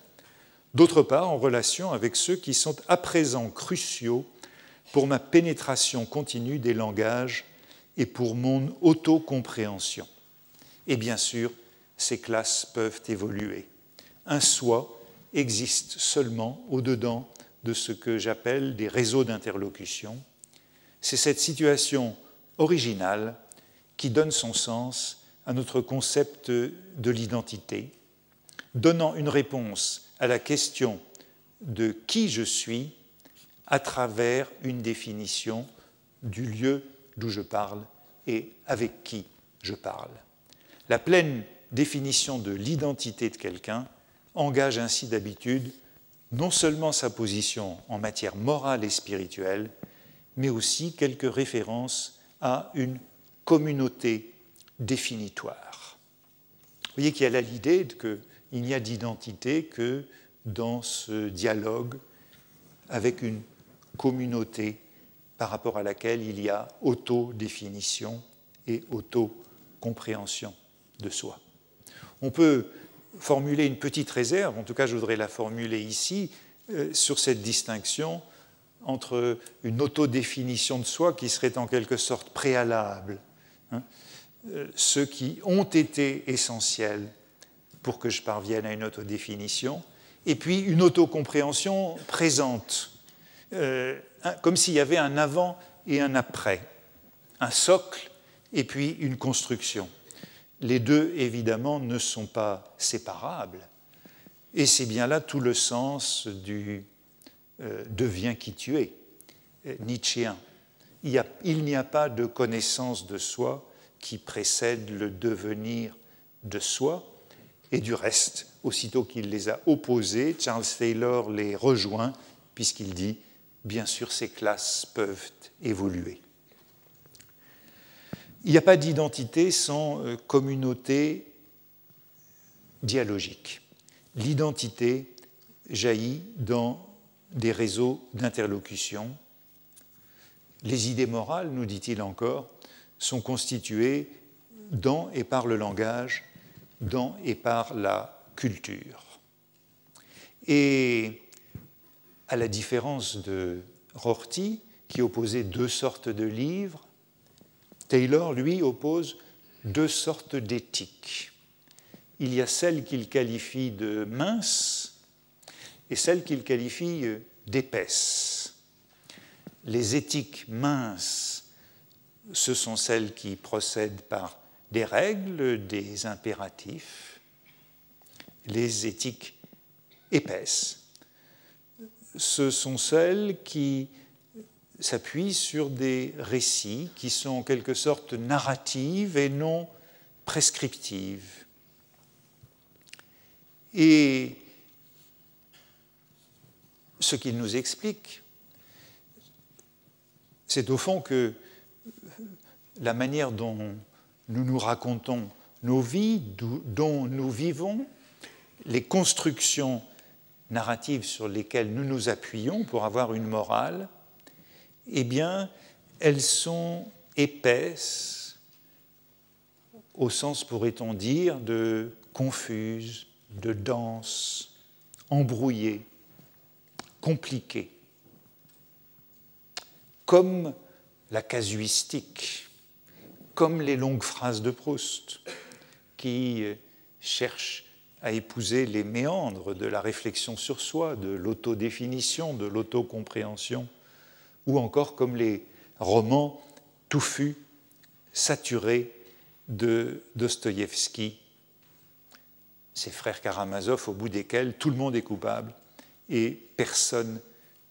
d'autre part en relation avec ceux qui sont à présent cruciaux pour ma pénétration continue des langages et pour mon autocompréhension. Et bien sûr, ces classes peuvent évoluer. Un soi existe seulement au-dedans de ce que j'appelle des réseaux d'interlocution. C'est cette situation originale qui donne son sens à notre concept de l'identité, donnant une réponse à la question de qui je suis à travers une définition du lieu d'où je parle et avec qui je parle. La pleine définition de l'identité de quelqu'un engage ainsi d'habitude non seulement sa position en matière morale et spirituelle, mais aussi quelques références à une communauté définitoire. Vous voyez qu'il y a là l'idée qu'il n'y a d'identité que dans ce dialogue avec une communauté par rapport à laquelle il y a auto-définition et auto-compréhension de soi. On peut formuler une petite réserve, en tout cas je voudrais la formuler ici, euh, sur cette distinction entre une autodéfinition de soi qui serait en quelque sorte préalable, hein, euh, ceux qui ont été essentiels pour que je parvienne à une autodéfinition, et puis une autocompréhension présente, euh, comme s'il y avait un avant et un après, un socle et puis une construction. Les deux, évidemment, ne sont pas séparables, et c'est bien là tout le sens du euh, deviens qui tu es, euh, nietzschéen. Il n'y a, pas de connaissance de soi qui précède le devenir de soi, et du reste, aussitôt qu'il les a opposés, Charles Taylor les rejoint, puisqu'il dit, bien sûr, ces classes peuvent évoluer. Il n'y a pas d'identité sans euh, communauté dialogique. L'identité jaillit dans des réseaux d'interlocution. Les idées morales, nous dit-il encore, sont constituées dans et par le langage, dans et par la culture. Et à la différence de Rorty, qui opposait deux sortes de livres, Taylor, lui, oppose deux sortes d'éthiques. Il y a celle qu'il qualifie de mince et celle qu'il qualifie d'épaisse. Les éthiques minces, ce sont celles qui procèdent par des règles, des impératifs. Les éthiques épaisses, ce sont celles qui s'appuie sur des récits qui sont en quelque sorte narratives et non prescriptives. Et ce qu'il nous explique, c'est au fond que la manière dont nous nous racontons nos vies, dont nous vivons, les constructions narratives sur lesquelles nous nous appuyons pour avoir une morale, eh bien, elles sont épaisses, au sens, pourrait-on dire, de confuses, de denses, embrouillées, compliquées, comme la casuistique, comme les longues phrases de Proust, qui cherchent à épouser les méandres de la réflexion sur soi, de l'autodéfinition, de l'autocompréhension ou encore comme les romans touffus, saturés de Dostoïevski, ces frères Karamazov au bout desquels tout le monde est coupable et personne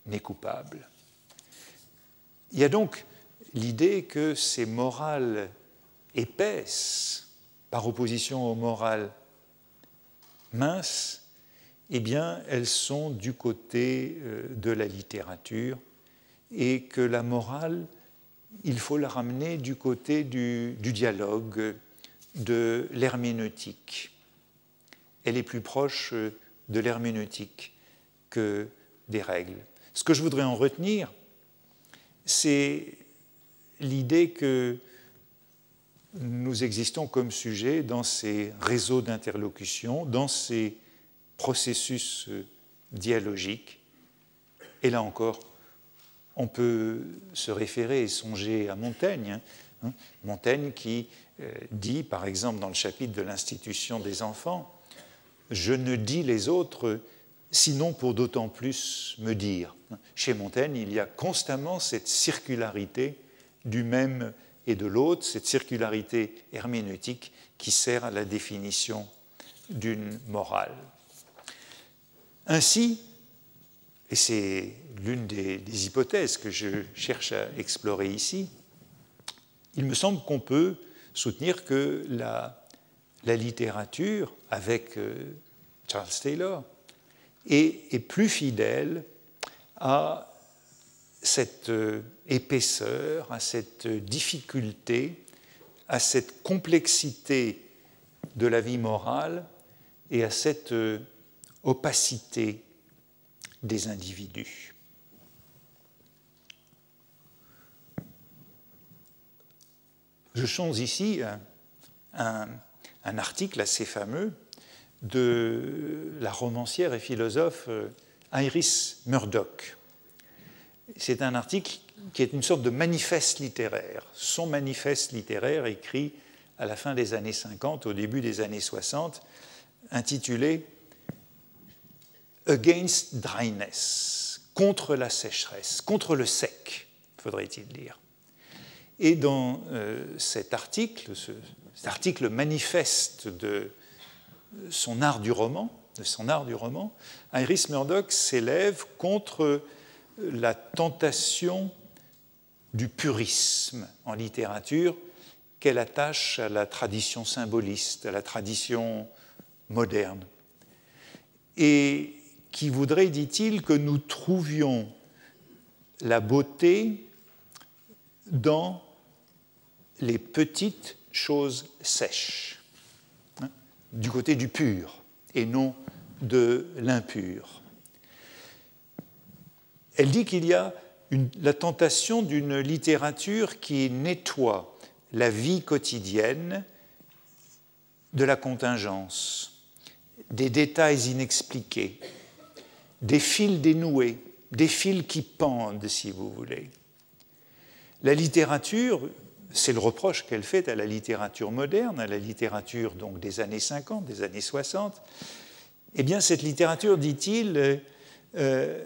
n'est coupable. Il y a donc l'idée que ces morales épaisses, par opposition aux morales minces, eh bien, elles sont du côté euh, de la littérature et que la morale, il faut la ramener du côté du, dialogue, de l'herméneutique. Elle est plus proche de l'herméneutique des règles. Ce que je voudrais en retenir, c'est l'idée que nous existons comme sujet dans ces réseaux d'interlocution, dans ces processus dialogiques. Et là encore, on peut se référer et songer à Montaigne. Hein. Montaigne qui euh, dit, par exemple, dans le chapitre de l'institution des enfants, Je ne dis les autres sinon pour d'autant plus me dire. Chez Montaigne, il y a constamment cette circularité du même et de l'autre, cette circularité herméneutique qui sert à la définition d'une morale. Ainsi, et c'est l'une des, hypothèses que je cherche à explorer ici, il me semble qu'on peut soutenir que la, littérature, avec euh, Charles Taylor, est, plus fidèle à cette euh, épaisseur, à cette difficulté, à cette complexité de la vie morale et à cette euh, opacité des individus. Je change ici un, article assez fameux de la romancière et philosophe euh, Iris Murdoch. C'est un article qui est une sorte de manifeste littéraire, son manifeste littéraire écrit à la fin des années 50, au début des années 60, intitulé Against Dryness, contre la sécheresse, contre le sec, faudrait-il dire. Et dans euh, cet article, cet article manifeste de son art du roman, de son art du roman, Iris Murdoch s'élève contre la tentation du purisme en littérature qu'elle attache à la tradition symboliste, à la tradition moderne, et qui voudrait, dit-il, que nous trouvions la beauté dans les petites choses sèches, du côté du pur et non de l'impur. Elle dit qu'il y a la tentation d'une littérature qui nettoie la vie quotidienne de la contingence, des détails inexpliqués, des fils dénoués, des fils qui pendent, si vous voulez. La littérature, c'est le reproche qu'elle fait à la littérature moderne, à la littérature donc des années 50, des années 60. Eh bien, cette littérature, dit-il, euh,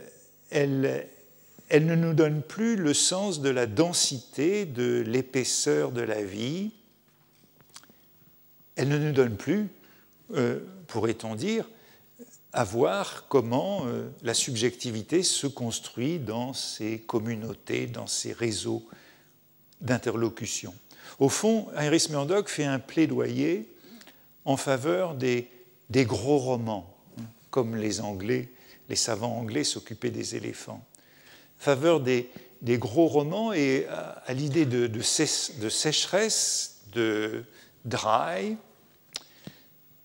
elle, elle ne nous donne plus le sens de la densité, de l'épaisseur de la vie. Elle ne nous donne plus, euh, pourrait-on dire, à voir comment euh, la subjectivité se construit dans ces communautés, dans ces réseaux d'interlocution. Au fond, Iris Murdoch fait un plaidoyer en faveur des, des gros romans, comme les Anglais, les savants anglais s'occupaient des éléphants faveur des, gros romans et à, l'idée de, de, sécheresse, de dry,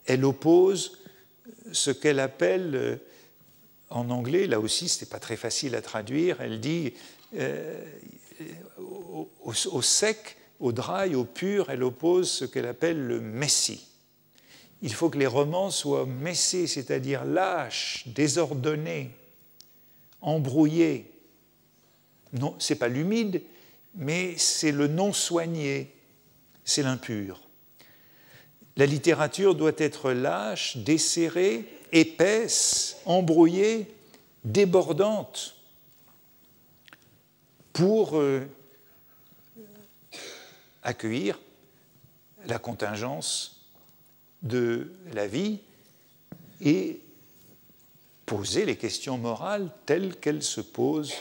elle oppose ce qu'elle appelle euh, en anglais, là aussi ce n'est pas très facile à traduire, elle dit euh, au, sec, au dry, au pur, elle oppose ce qu'elle appelle le messie. Il faut que les romans soient messés, c'est-à-dire lâches, désordonnés, embrouillés, non, ce n'est pas l'humide, mais c'est le non soigné, c'est l'impur. La littérature doit être lâche, desserrée, épaisse, embrouillée, débordante pour euh, accueillir la contingence de la vie et poser les questions morales telles qu'elles se posent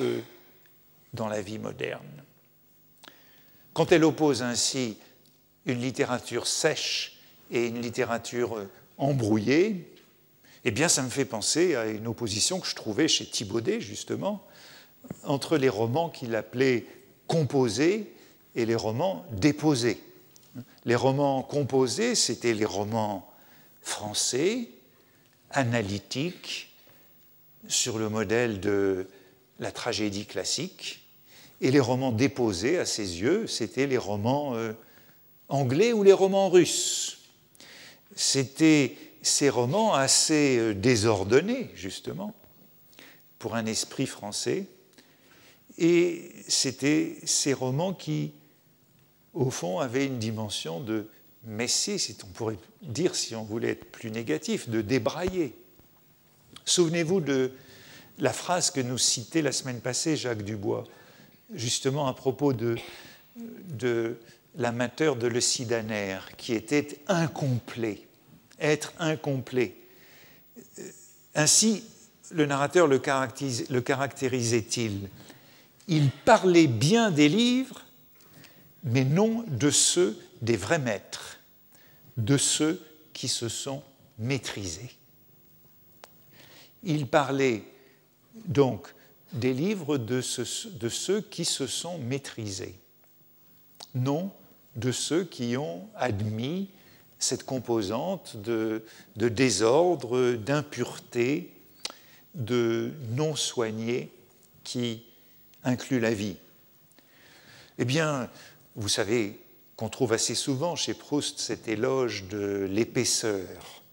dans la vie moderne. Quand elle oppose ainsi une littérature sèche et une littérature embrouillée, eh bien ça me fait penser à une opposition que je trouvais chez Thibaudet, justement, entre les romans qu'il appelait composés et les romans déposés. Les romans composés, c'était les romans français, analytiques, sur le modèle de la tragédie classique, et les romans déposés, à ses yeux, c'était les romans euh, anglais ou les romans russes. C'était ces romans assez euh, désordonnés, justement, pour un esprit français. Et c'était ces romans qui, au fond, avaient une dimension de messie, on pourrait dire, si on voulait être plus négatif, de débrailler. Souvenez-vous de la phrase que nous citait la semaine passée Jacques Dubois justement à propos de, l'amateur de Lecidaner, qui était incomplet, être incomplet. Ainsi, le narrateur le, le caractérisait-il Il parlait bien des livres, mais non de ceux des vrais maîtres, de ceux qui se sont maîtrisés. Il parlait donc des livres de, ceux qui se sont maîtrisés, non de ceux qui ont admis cette composante de, de désordre, d'impureté, de non soigné qui inclut la vie. Eh bien, vous savez qu'on trouve assez souvent chez Proust cet éloge de l'épaisseur.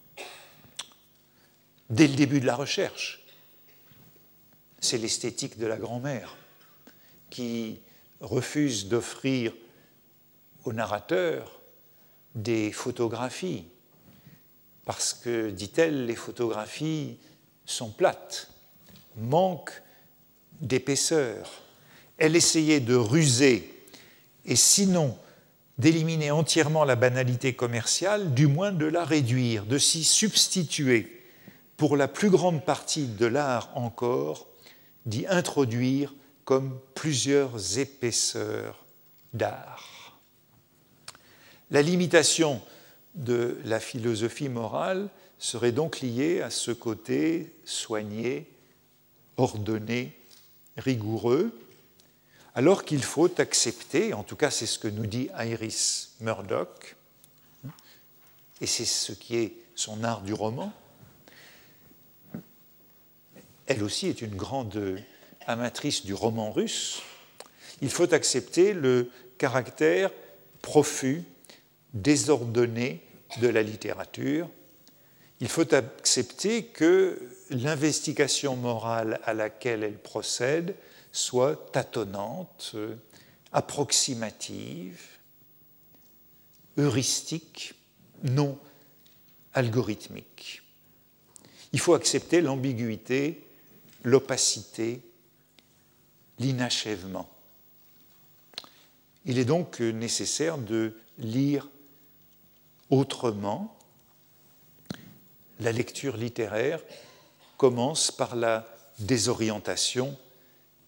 Dès le début de la recherche, c'est l'esthétique de la grand-mère qui refuse d'offrir au narrateur des photographies, parce que, dit-elle, les photographies sont plates, manquent d'épaisseur. Elle essayait de ruser, et sinon d'éliminer entièrement la banalité commerciale, du moins de la réduire, de s'y substituer, pour la plus grande partie de l'art encore, d'y introduire comme plusieurs épaisseurs d'art. La limitation de la philosophie morale serait donc liée à ce côté soigné, ordonné, rigoureux, alors qu'il faut accepter, en tout cas c'est ce que nous dit Iris Murdoch, et c'est ce qui est son art du roman, elle aussi est une grande amatrice du roman russe, il faut accepter le caractère profus, désordonné de la littérature. Il faut accepter que l'investigation morale à laquelle elle procède soit tâtonnante, approximative, heuristique, non algorithmique. Il faut accepter l'ambiguïté l'opacité, l'inachèvement. Il est donc nécessaire de lire autrement. La lecture littéraire commence par la désorientation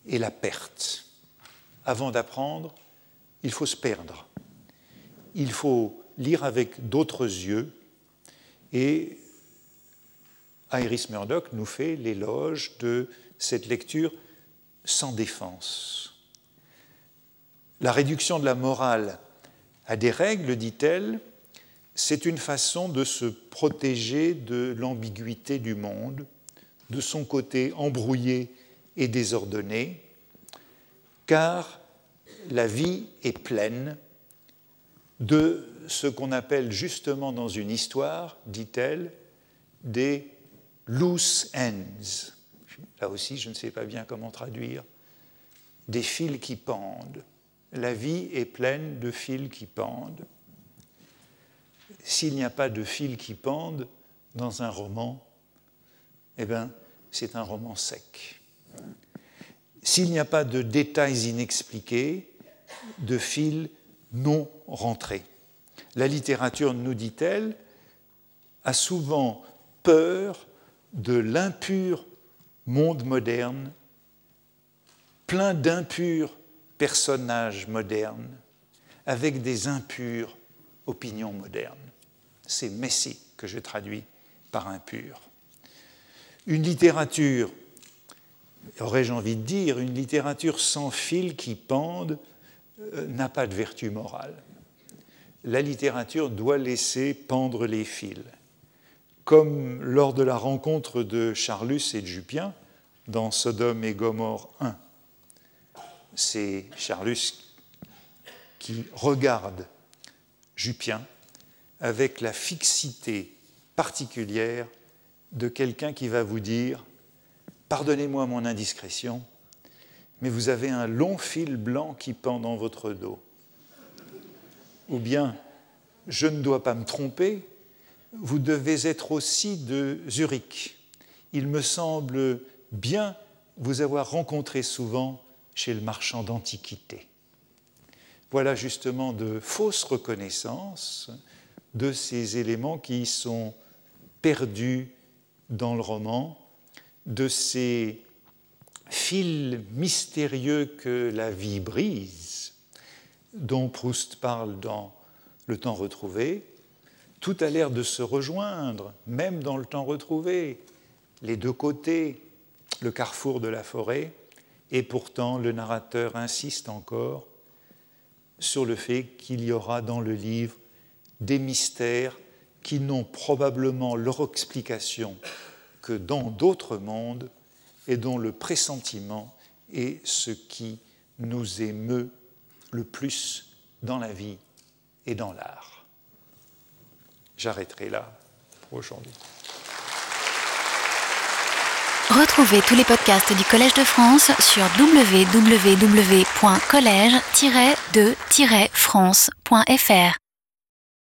et la perte. Avant d'apprendre, il faut se perdre. Il faut lire avec d'autres yeux et Iris Murdoch nous fait l'éloge de cette lecture sans défense. La réduction de la morale à des règles, dit-elle, c'est une façon de se protéger de l'ambiguïté du monde, de son côté embrouillé et désordonné, car la vie est pleine de ce qu'on appelle justement dans une histoire, dit-elle, des loose ends. Là aussi, je ne sais pas bien comment traduire. Des fils qui pendent. La vie est pleine de fils qui pendent. S'il n'y a pas de fils qui pendent dans un roman, eh bien, c'est un roman sec. S'il n'y a pas de détails inexpliqués, de fils non rentrés. La littérature, nous dit-elle, a souvent peur de l'impur monde moderne, plein d'impurs personnages modernes, avec des impures opinions modernes. C'est Messi que je traduis par impur. Une littérature, aurais-je envie de dire, une littérature sans fil qui pendent euh, n'a pas de vertu morale. La littérature doit laisser pendre les fils comme lors de la rencontre de Charlus et de Jupien dans Sodome et Gomorre 1. C'est Charlus qui regarde Jupien avec la fixité particulière de quelqu'un qui va vous dire Pardonnez-moi mon indiscrétion, mais vous avez un long fil blanc qui pend dans votre dos. Ou bien, je ne dois pas me tromper, vous devez être aussi de Zurich. Il me semble bien vous avoir rencontré souvent chez le marchand d'antiquités. Voilà justement de fausses reconnaissances de ces éléments qui sont perdus dans le roman, de ces fils mystérieux que la vie brise, dont Proust parle dans Le temps retrouvé, tout a l'air de se rejoindre, même dans le temps retrouvé. Les deux côtés, le carrefour de la forêt, Et pourtant, le narrateur insiste encore sur le fait qu'il y aura dans le livre des mystères qui n'ont probablement leur explication que dans d'autres mondes et dont le pressentiment est ce qui nous émeut le plus dans la vie et dans l'art. J'arrêterai là pour aujourd'hui. Retrouvez tous les podcasts du Collège de France sur www.collège-de-france.fr.